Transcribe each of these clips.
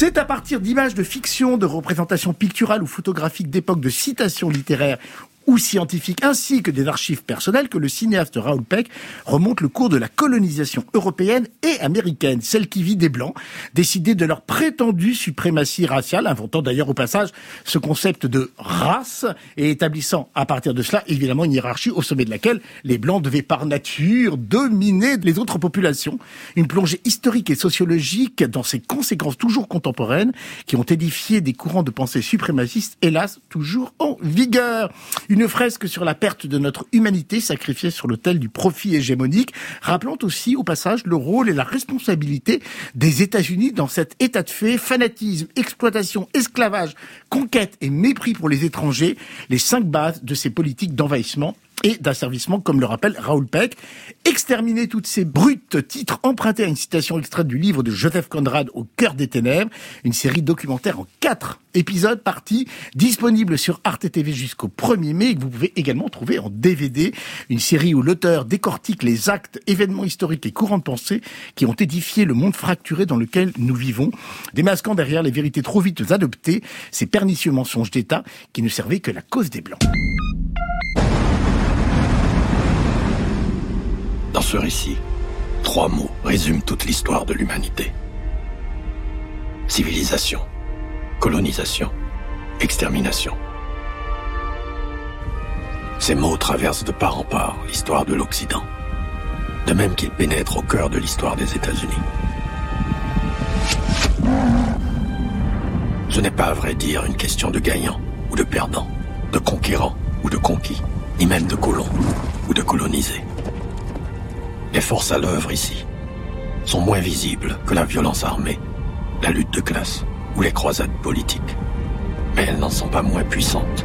C'est à partir d'images de fiction, de représentations picturales ou photographiques d'époque, de citations littéraires ou scientifiques ainsi que des archives personnelles que le cinéaste Raoul Peck remonte le cours de la colonisation européenne et américaine, celle qui vit des Blancs, décidés de leur prétendue suprématie raciale, inventant d'ailleurs au passage ce concept de race et établissant à partir de cela évidemment une hiérarchie au sommet de laquelle les Blancs devaient par nature dominer les autres populations. Une plongée historique et sociologique dans ses conséquences toujours contemporaines qui ont édifié des courants de pensée suprémacistes, hélas toujours en vigueur. Fresque sur la perte de notre humanité sacrifiée sur l'autel du profit hégémonique, rappelant aussi au passage le rôle et la responsabilité des États-Unis dans cet état de fait, fanatisme, exploitation, esclavage, conquête et mépris pour les étrangers, les cinq bases de ces politiques d'envahissement et d'asservissement, comme le rappelle Raoul Peck. Exterminer toutes ces brutes titres empruntés à une citation extraite du livre de Joseph Conrad Au cœur des ténèbres, une série documentaire en quatre épisodes partis, disponible sur Arte TV jusqu'au 1er mai, et que vous pouvez également trouver en DVD, une série où l'auteur décortique les actes, événements historiques et courants de pensée qui ont édifié le monde fracturé dans lequel nous vivons, démasquant derrière les vérités trop vite adoptées, ces pernicieux mensonges d'État qui ne servaient que la cause des Blancs. Ce récit, trois mots résument toute l'histoire de l'humanité. Civilisation, colonisation, extermination. Ces mots traversent de part en part l'histoire de l'Occident, de même qu'ils pénètrent au cœur de l'histoire des États-Unis. Ce n'est pas à vrai dire une question de gagnant ou de perdant, de conquérant ou de conquis, ni même de colon ou de colonisé. Les forces à l'œuvre ici sont moins visibles que la violence armée, la lutte de classe ou les croisades politiques. Mais elles n'en sont pas moins puissantes.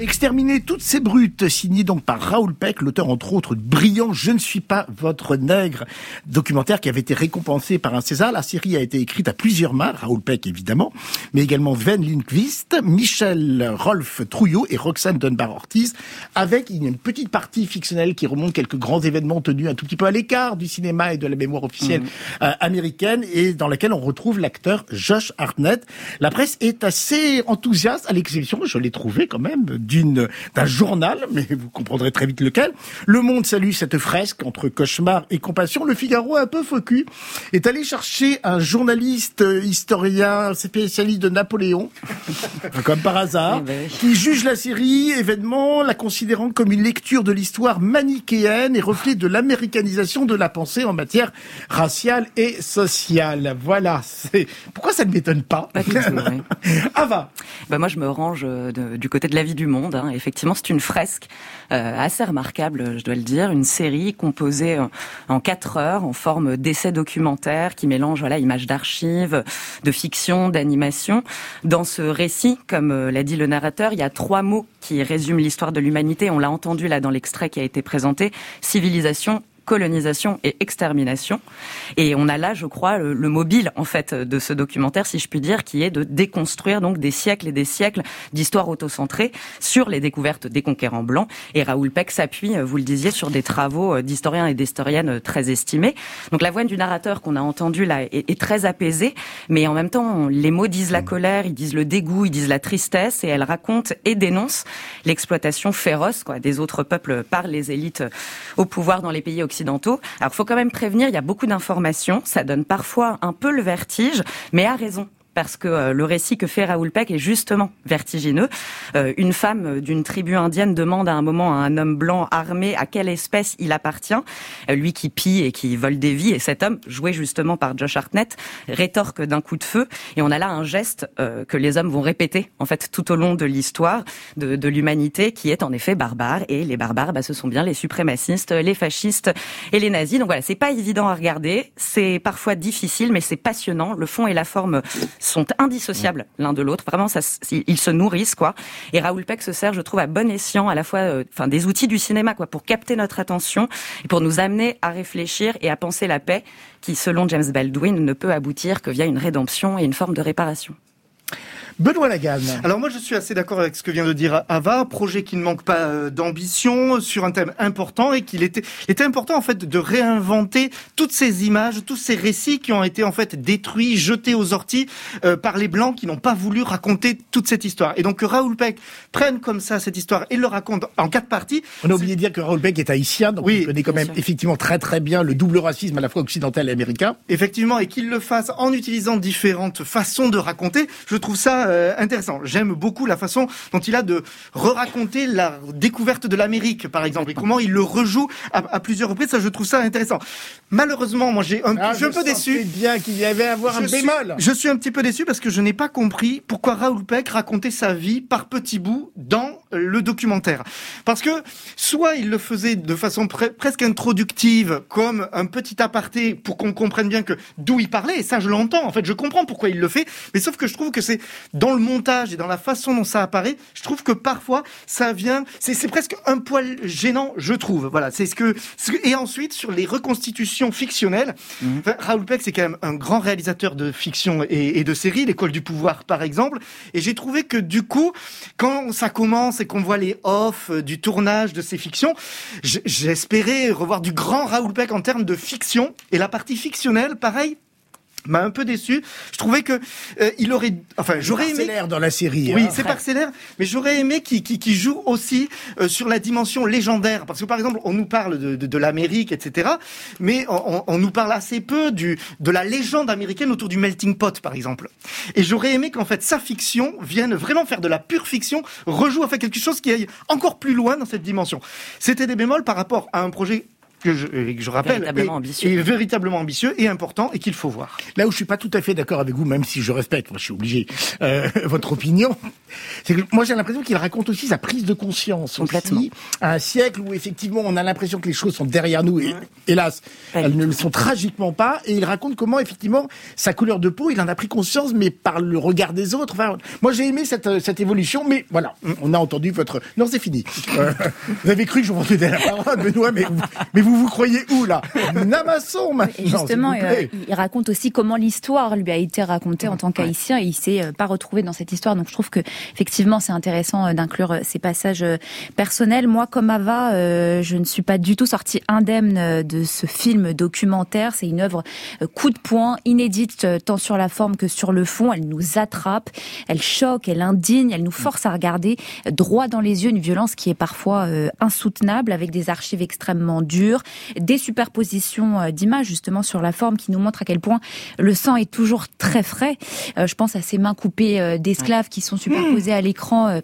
Exterminer toutes ces brutes, signé donc par Raoul Peck, l'auteur entre autres brillant Je ne suis pas votre nègre, documentaire qui avait été récompensé par un César. La série a été écrite à plusieurs mains, Raoul Peck évidemment, mais également Ven Lindqvist, Michel Rolf Trouillot et Roxane Dunbar Ortiz, avec une petite partie fictionnelle qui remonte quelques grands événements tenus un tout petit peu à l'écart du cinéma et de la mémoire officielle mmh. euh, américaine et dans laquelle on retrouve l'acteur Josh Hartnett. La presse est assez enthousiaste à l'exception, je l'ai trouvé quand même, d'une d'un journal, mais vous comprendrez très vite lequel. Le Monde salue cette fresque entre cauchemar et compassion. Le Figaro, un peu focus, est allé chercher un journaliste historien spécialiste de Napoléon, comme par hasard, eh ben qui juge la série événement, la considérant comme une lecture de l'histoire manichéenne et reflet de l'américanisation de la pensée en matière raciale et sociale. Voilà. Pourquoi ça ne m'étonne pas, pas Ava. Bah moi, je me range euh, du côté de la vie du monde Hein. Effectivement, c'est une fresque euh, assez remarquable, je dois le dire, une série composée en quatre heures en forme d'essai documentaire qui mélange voilà images d'archives, de fiction, d'animation. Dans ce récit, comme euh, l'a dit le narrateur, il y a trois mots qui résument l'histoire de l'humanité. On l'a entendu là dans l'extrait qui a été présenté civilisation, colonisation et extermination. Et on a là, je crois, le, mobile en fait de ce documentaire, si je puis dire, qui est de déconstruire donc des siècles et des siècles d'histoire autocentrée sur les découvertes des conquérants blancs. Et Raoul Peck s'appuie, vous le disiez, sur des travaux euh, d'historiens et d'historiennes très estimés. Donc la voix du narrateur qu'on a entendu là est, très apaisée, mais en même temps, les mots disent la colère, ils disent le dégoût, ils disent la tristesse, et elle raconte et dénonce l'exploitation féroce quoi, des autres peuples par les élites au pouvoir dans les pays occidentaux alors, il faut quand même prévenir, il y a beaucoup d'informations, ça donne parfois un peu le vertige, mais à raison parce que euh, le récit que fait Raoul Peck est justement vertigineux. Euh, une femme d'une tribu indienne demande à un moment à un homme blanc armé à quelle espèce il appartient, euh, lui qui pille et qui vole des vies, et cet homme, joué justement par Josh Hartnett, rétorque d'un coup de feu, et on a là un geste que les hommes vont répéter en fait tout au long de l'histoire de, de l'humanité, qui est en effet barbare, et les barbares, bah, ce sont bien les suprémacistes, les fascistes et les nazis. Donc voilà, c'est pas évident à regarder, c'est parfois difficile, mais c'est passionnant. Le fond et la forme sont indissociables l'un de l'autre. Vraiment, ça, ils se nourrissent, quoi. Et Raoul Peck se sert, je trouve, à bon escient à la fois, euh, enfin, des outils du cinéma, quoi, pour capter notre attention et pour nous amener à réfléchir et à penser la paix, qui, selon James Baldwin, ne peut aboutir que via une rédemption et une forme de réparation. Benoît Lagarde. Alors moi je suis assez d'accord avec ce que vient de dire Ava, projet qui ne manque pas euh, d'ambition sur un thème important et qu'il était, était important en fait de réinventer toutes ces images, tous ces récits qui ont été en fait détruits, jetés aux orties euh, par les blancs qui n'ont pas voulu raconter toute cette histoire. Et donc que Raoul Peck prenne comme ça cette histoire et le raconte en quatre parties. On a oublié de dire que Raoul Peck est haïtien, donc oui, il connaît quand même effectivement très très bien le double racisme à la fois occidental et américain. Effectivement, et qu'il le fasse en utilisant différentes façons de raconter, je trouve ça euh, intéressant. J'aime beaucoup la façon dont il a de re-raconter la découverte de l'Amérique, par exemple, et comment il le rejoue à, plusieurs reprises. Ça, je trouve ça intéressant. Malheureusement, moi, j'ai un, ah, je suis un peu déçu. bien qu'il y avait à avoir un bémol. je suis un petit peu déçu parce que je n'ai pas compris pourquoi Raoul Peck racontait sa vie par petits bouts dans le documentaire. Parce que soit il le faisait de façon presque introductive, comme un petit aparté pour qu'on comprenne bien que d'où il parlait, et ça je l'entends, en fait je comprends pourquoi il le fait, mais sauf que je trouve que c'est dans le montage et dans la façon dont ça apparaît, je trouve que parfois ça vient, c'est presque un poil gênant, je trouve. Voilà, c'est ce que, et ensuite sur les reconstitutions fictionnelles, mmh. Raoul Peck c'est quand même un grand réalisateur de fiction et, et de séries, l'école du pouvoir par exemple, et j'ai trouvé que du coup, quand ça commence et qu'on voit les off euh, du tournage de ces fictions, j'espérais revoir du grand Raoul Peck en termes de fiction. Et la partie fictionnelle, pareil, m'a un peu déçu. Je trouvais que euh, il aurait, enfin, j'aurais aimé. dans la série. Oui, hein. c'est parcellaire, mais j'aurais aimé qu'il qui joue aussi euh, sur la dimension légendaire, parce que par exemple, on nous parle de, de, de l'Amérique, etc., mais on, on, nous parle assez peu du de la légende américaine autour du melting pot, par exemple. Et j'aurais aimé qu'en fait sa fiction vienne vraiment faire de la pure fiction, rejoue à fait quelque chose qui aille encore plus loin dans cette dimension. C'était des bémols par rapport à un projet que je, que je rappelle véritablement est, ambitieux. est, véritablement ambitieux et important et qu'il faut voir. Là où je suis pas tout à fait d'accord avec vous, même si je respecte, moi je suis obligé, euh, votre opinion, c'est que moi j'ai l'impression qu'il raconte aussi sa prise de conscience Complètement. Aussi, à un siècle où effectivement on a l'impression que les choses sont derrière nous et hélas elles ne le sont tragiquement pas et il raconte comment effectivement sa couleur de peau il en a pris conscience mais par le regard des autres. Enfin, moi j'ai aimé cette, cette évolution mais voilà on a entendu votre non c'est fini. Euh, vous avez cru que je vous rendais la parole Benoît mais, mais vous vous vous croyez où là Namasson maintenant. Justement, euh, il raconte aussi comment l'histoire lui a été racontée en tant qu'haïtien et il s'est euh, pas retrouvé dans cette histoire. Donc je trouve que effectivement c'est intéressant euh, d'inclure ces passages personnels. Moi, comme Ava, je ne suis pas du tout sortie indemne de ce film documentaire. C'est une œuvre coup de poing, inédite tant sur la forme que sur le fond. Elle nous attrape, elle choque, elle indigne, elle nous force à regarder droit dans les yeux une violence qui est parfois insoutenable avec des archives extrêmement dures, des superpositions euh, d'images justement sur la forme qui nous montrent à quel point le sang est toujours très frais. Euh, je pense à ces mains coupées euh, d'esclaves qui sont superposées à l'écran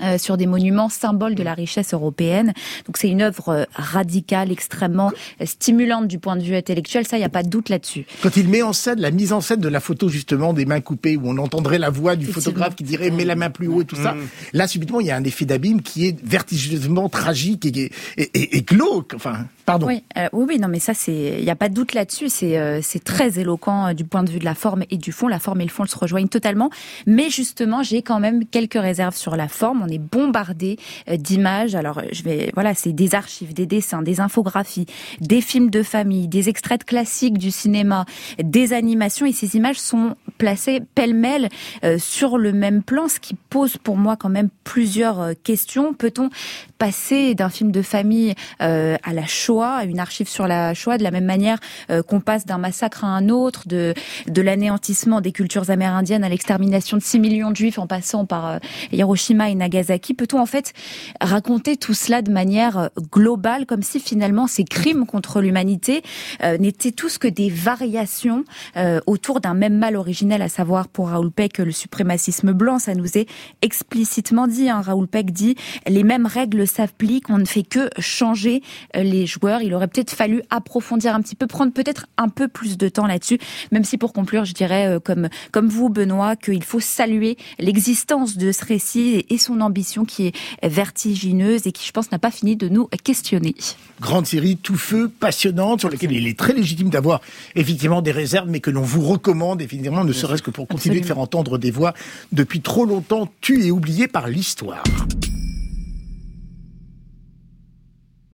euh, sur des monuments symboles de la richesse européenne. Donc c'est une œuvre radicale, extrêmement stimulante du point de vue intellectuel, ça, il n'y a pas de doute là-dessus. Quand il met en scène la mise en scène de la photo justement des mains coupées, où on entendrait la voix du photographe qui dirait mets la main plus haut et tout ça, mm. là subitement il y a un effet d'abîme qui est vertigineusement tragique et, et, et, glauque. Enfin, pardon. Oui, oui, non, mais ça c'est, il n'y a pas de doute là-dessus. C'est c'est très éloquent du point de vue de la forme et du fond. La forme et le fond se rejoignent totalement. Mais justement, j'ai quand même quelques réserves sur la forme on est bombardé euh, d'images. Alors, je vais, voilà, c'est des archives, des dessins, des infographies, des films de famille, des extraits de classiques du cinéma, des animations, et ces images sont placées pêle-mêle euh, sur le même plan, ce qui pose pour moi quand même plusieurs euh, questions. Peut-on passer d'un film de famille à la Shoah, à une archive sur la Shoah, de la même manière qu'on passe d'un massacre à un autre, de, de l'anéantissement des cultures amérindiennes à l'extermination de 6 millions de juifs en passant par Hiroshima et Nagasaki? Peut-on en fait raconter tout cela de manière euh, globale, comme si finalement ces crimes contre l'humanité euh, n'étaient tous que des variations euh, autour d'un même mal à savoir pour Raoul Peck le suprémacisme blanc. Ça nous est explicitement dit. Hein. Raoul Peck dit les mêmes règles s'appliquent, on ne fait que changer les joueurs. Il aurait peut-être fallu approfondir un petit peu, prendre peut-être un peu plus de temps là-dessus, même si pour conclure, je dirais comme comme vous, Benoît, qu'il faut saluer l'existence de ce récit et son ambition qui est vertigineuse et qui, je pense, n'a pas fini de nous questionner. Grande série, tout feu, passionnante, sur laquelle il est très légitime d'avoir effectivement des réserves, mais que l'on vous recommande, évidemment, ne serait-ce que pour continuer de faire entendre des voix depuis trop longtemps tues et oubliées par l'histoire.